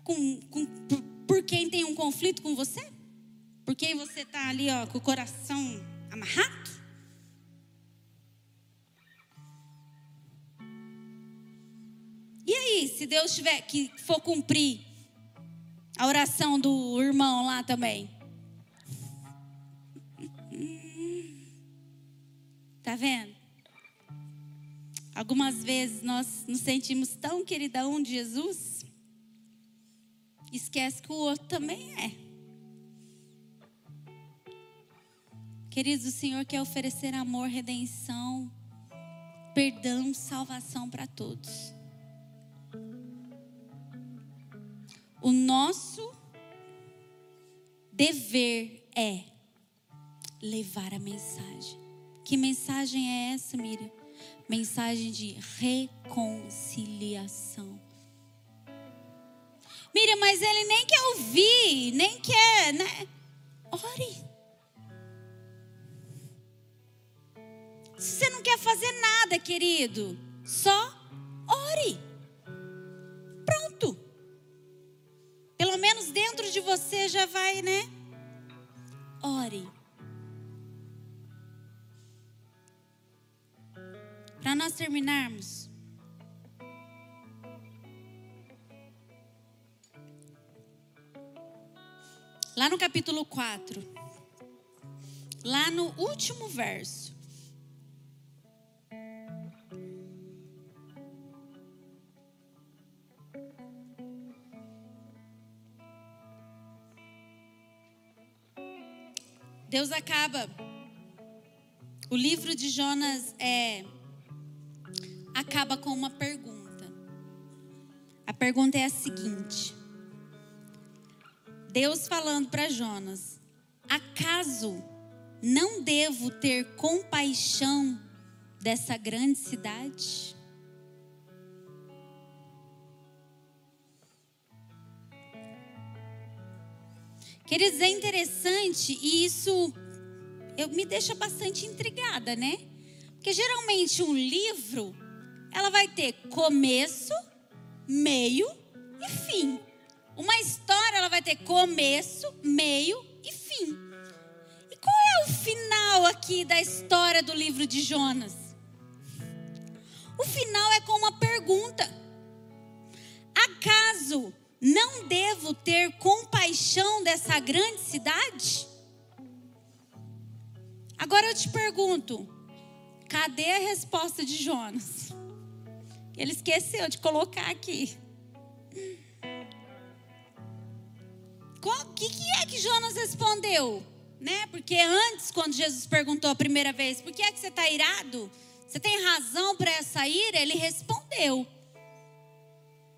com, com, por, quem tem um conflito com você? Por quem você está ali ó, com o coração amarrado? E aí, se Deus tiver que for cumprir a oração do irmão lá também? Tá vendo? Algumas vezes nós nos sentimos tão queridão de Jesus esquece que o outro também é. Queridos, o Senhor quer oferecer amor, redenção, perdão, salvação para todos. O nosso dever é levar a mensagem. Que mensagem é essa, Miriam? Mensagem de reconciliação. Miriam, mas ele nem quer ouvir, nem quer, né? Ore. Se você não quer fazer nada, querido, só ore. Pronto. Pelo menos dentro de você já vai, né? Ore. Para nós terminarmos, Lá no capítulo 4, lá no último verso. Deus acaba. O livro de Jonas é acaba com uma pergunta. pergunta é a seguinte: Deus falando para Jonas: Acaso não devo ter compaixão dessa grande cidade? Queridos, é interessante e isso eu, me deixa bastante intrigada, né? Porque geralmente um livro, ela vai ter começo, meio e fim. Uma história, ela vai ter começo, meio e fim. E qual é o final aqui da história do livro de Jonas? O final é com uma pergunta: Acaso não devo ter compaixão dessa grande cidade? Agora eu te pergunto, cadê a resposta de Jonas? Ele esqueceu de colocar aqui. O que, que é que Jonas respondeu? Né? Porque antes, quando Jesus perguntou a primeira vez, por que é que você está irado? Você tem razão para essa ira? Ele respondeu.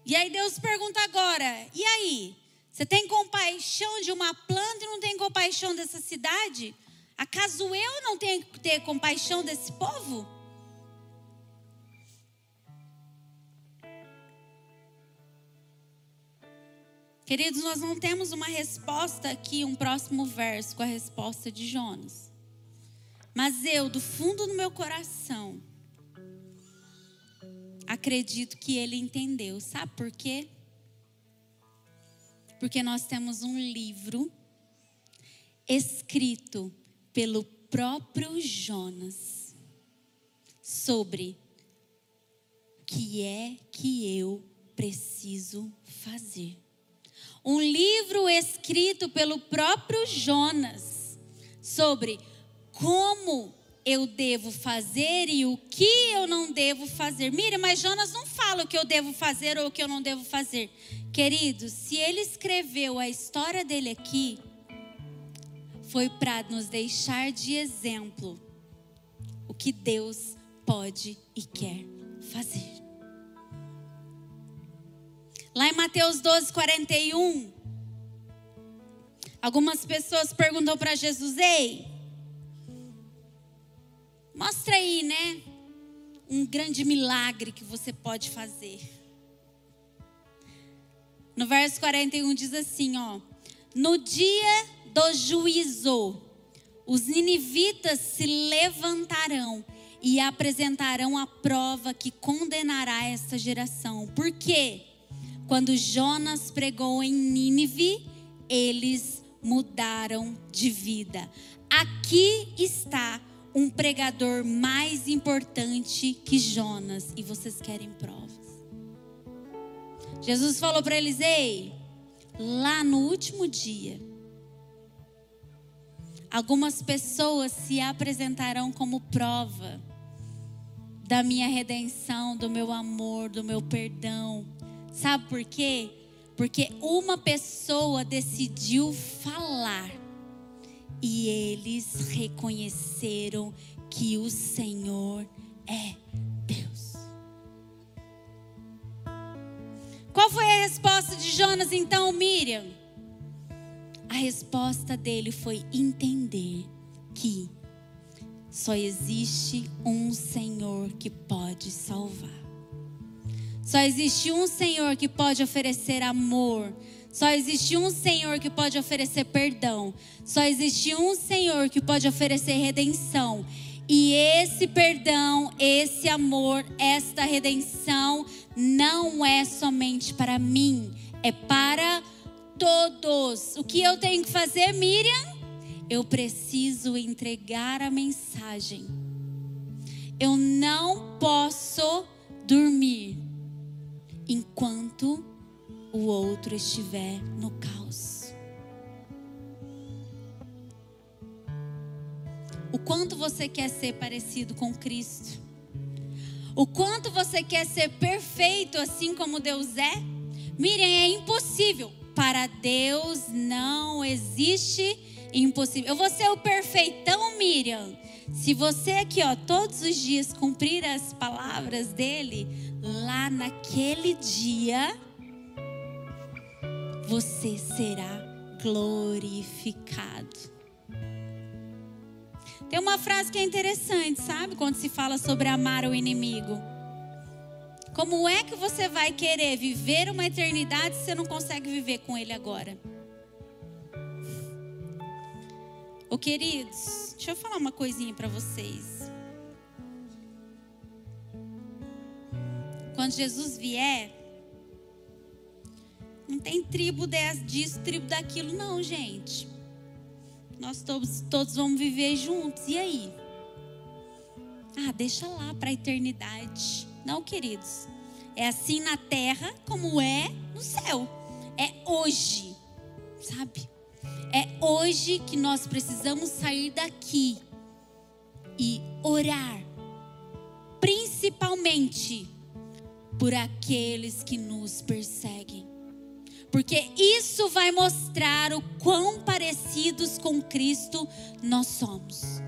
E aí Deus pergunta agora: e aí? Você tem compaixão de uma planta e não tem compaixão dessa cidade? Acaso eu não tenho que ter compaixão desse povo? Queridos, nós não temos uma resposta aqui, um próximo verso com a resposta de Jonas. Mas eu, do fundo do meu coração, acredito que ele entendeu. Sabe por quê? Porque nós temos um livro escrito pelo próprio Jonas sobre o que é que eu preciso fazer. Um livro escrito pelo próprio Jonas sobre como eu devo fazer e o que eu não devo fazer. Mira, mas Jonas não fala o que eu devo fazer ou o que eu não devo fazer. Queridos, se ele escreveu a história dele aqui, foi para nos deixar de exemplo o que Deus pode e quer fazer. Lá em Mateus 12, 41, algumas pessoas perguntam para Jesus: Ei, Mostra aí, né? Um grande milagre que você pode fazer. No verso 41 diz assim, ó: No dia do juízo, os ninivitas se levantarão e apresentarão a prova que condenará esta geração. Por quê? Quando Jonas pregou em Nínive, eles mudaram de vida. Aqui está um pregador mais importante que Jonas e vocês querem provas. Jesus falou para eles: Ei, lá no último dia, algumas pessoas se apresentarão como prova da minha redenção, do meu amor, do meu perdão. Sabe por quê? Porque uma pessoa decidiu falar e eles reconheceram que o Senhor é Deus. Qual foi a resposta de Jonas então, Miriam? A resposta dele foi entender que só existe um Senhor que pode salvar. Só existe um Senhor que pode oferecer amor, só existe um Senhor que pode oferecer perdão. Só existe um Senhor que pode oferecer redenção. E esse perdão, esse amor, esta redenção não é somente para mim, é para todos. O que eu tenho que fazer, Miriam? Eu preciso entregar a mensagem. Eu não posso dormir enquanto o outro estiver no caos. O quanto você quer ser parecido com Cristo? O quanto você quer ser perfeito assim como Deus é? Miriam, é impossível. Para Deus não existe impossível. Eu vou ser o perfeitão, Miriam. Se você aqui, ó, todos os dias cumprir as palavras dele, lá naquele dia você será glorificado. Tem uma frase que é interessante, sabe? Quando se fala sobre amar o inimigo. Como é que você vai querer viver uma eternidade se você não consegue viver com ele agora? Ô queridos, deixa eu falar uma coisinha para vocês. Quando Jesus vier, não tem tribo disso, tribo daquilo, não, gente. Nós todos, todos vamos viver juntos. E aí? Ah, deixa lá para a eternidade. Não, queridos. É assim na terra como é no céu. É hoje, sabe? É hoje que nós precisamos sair daqui e orar, principalmente por aqueles que nos perseguem. Porque isso vai mostrar o quão parecidos com Cristo nós somos.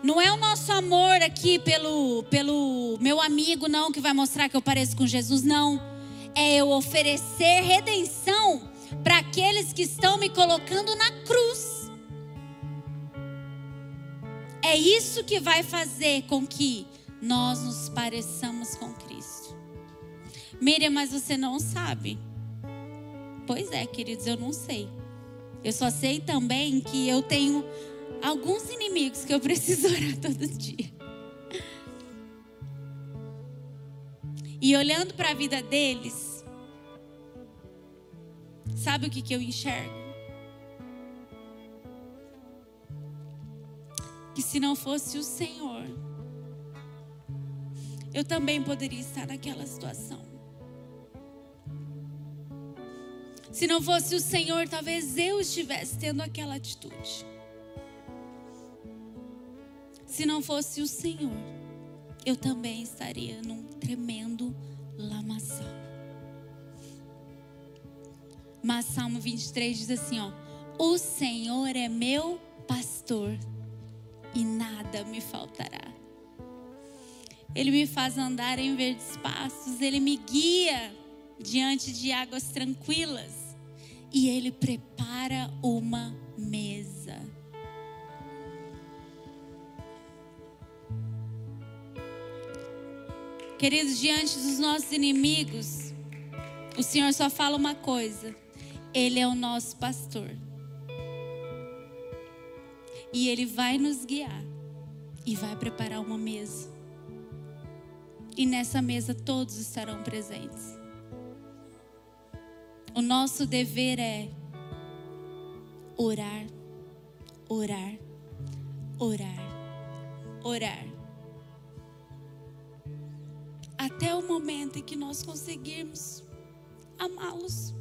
Não é o nosso amor aqui pelo, pelo meu amigo, não, que vai mostrar que eu pareço com Jesus, não. É eu oferecer redenção para aqueles que estão me colocando na cruz. É isso que vai fazer com que nós nos pareçamos com Cristo. Miriam, mas você não sabe. Pois é, queridos, eu não sei. Eu só sei também que eu tenho alguns inimigos que eu preciso orar todo dia. E olhando para a vida deles, sabe o que, que eu enxergo? Que se não fosse o Senhor, eu também poderia estar naquela situação. Se não fosse o Senhor, talvez eu estivesse tendo aquela atitude se não fosse o Senhor, eu também estaria num tremendo lamaçal. Mas Salmo 23 diz assim, ó: O Senhor é meu pastor e nada me faltará. Ele me faz andar em verdes pastos, ele me guia diante de águas tranquilas e ele prepara uma mesa Queridos, diante dos nossos inimigos, o Senhor só fala uma coisa: Ele é o nosso pastor. E Ele vai nos guiar e vai preparar uma mesa. E nessa mesa todos estarão presentes. O nosso dever é orar, orar, orar, orar até o momento em que nós conseguirmos amá-los.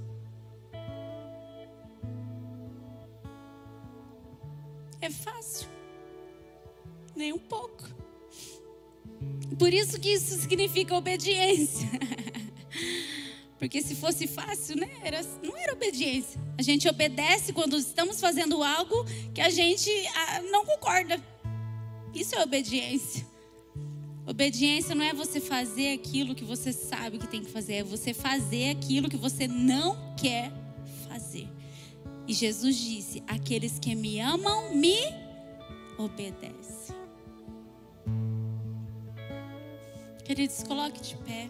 É fácil? Nem um pouco. Por isso que isso significa obediência. Porque se fosse fácil, né? Era, não era obediência. A gente obedece quando estamos fazendo algo que a gente ah, não concorda. Isso é obediência. Obediência não é você fazer aquilo que você sabe que tem que fazer, é você fazer aquilo que você não quer fazer. E Jesus disse: Aqueles que me amam, me obedecem. Queridos, coloque de pé.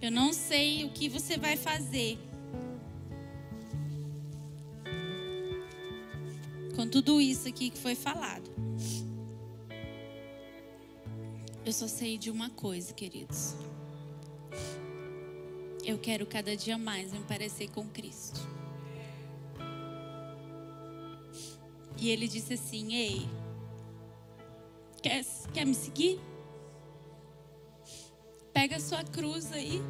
Eu não sei o que você vai fazer com tudo isso aqui que foi falado. Eu só sei de uma coisa, queridos. Eu quero cada dia mais me parecer com Cristo. E ele disse assim: Ei, quer, quer me seguir? Pega a sua cruz aí.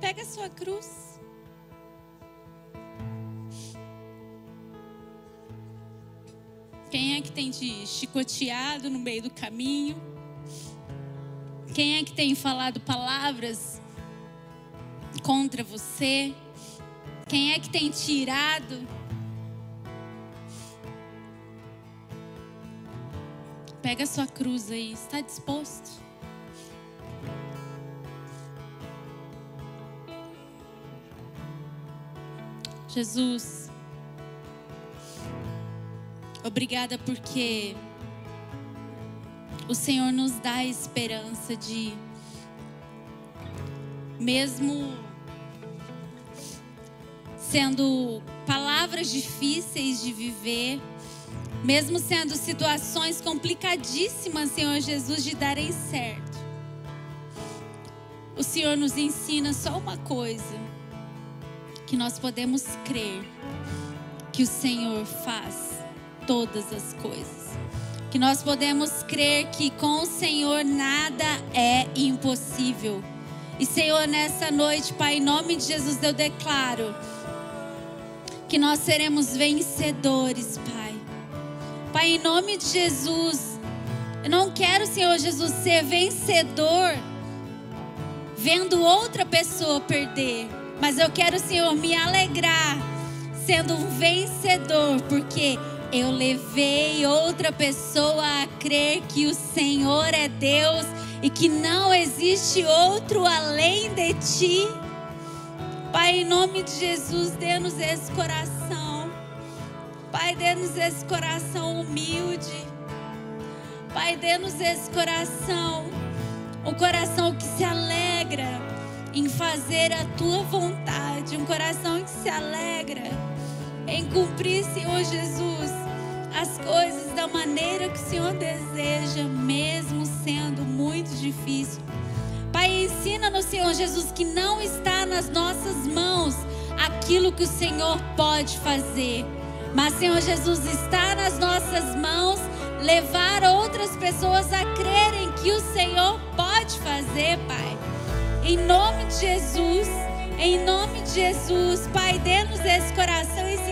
Pega a sua cruz. Quem é que tem te chicoteado no meio do caminho? Quem é que tem falado palavras contra você? Quem é que tem tirado? Pega a sua cruz aí, está disposto? Jesus obrigada porque o Senhor nos dá a esperança de, mesmo sendo palavras difíceis de viver, mesmo sendo situações complicadíssimas, Senhor Jesus, de darem certo. O Senhor nos ensina só uma coisa: que nós podemos crer que o Senhor faz todas as coisas. Que nós podemos crer que com o Senhor nada é impossível. E Senhor, nessa noite, Pai, em nome de Jesus, eu declaro que nós seremos vencedores, Pai. Pai, em nome de Jesus, eu não quero, Senhor Jesus, ser vencedor vendo outra pessoa perder. Mas eu quero, Senhor, me alegrar sendo um vencedor, porque eu levei outra pessoa a crer que o Senhor é Deus e que não existe outro além de ti. Pai, em nome de Jesus, dê-nos esse coração. Pai, dê-nos esse coração humilde. Pai, dê-nos esse coração, um coração que se alegra em fazer a tua vontade, um coração que se alegra em cumprir, Senhor Jesus, as coisas da maneira que o Senhor deseja, mesmo sendo muito difícil. Pai, ensina-nos, Senhor Jesus, que não está nas nossas mãos aquilo que o Senhor pode fazer, mas, Senhor Jesus, está nas nossas mãos levar outras pessoas a crerem que o Senhor pode fazer, Pai. Em nome de Jesus, em nome de Jesus, Pai, dê-nos esse coração, esse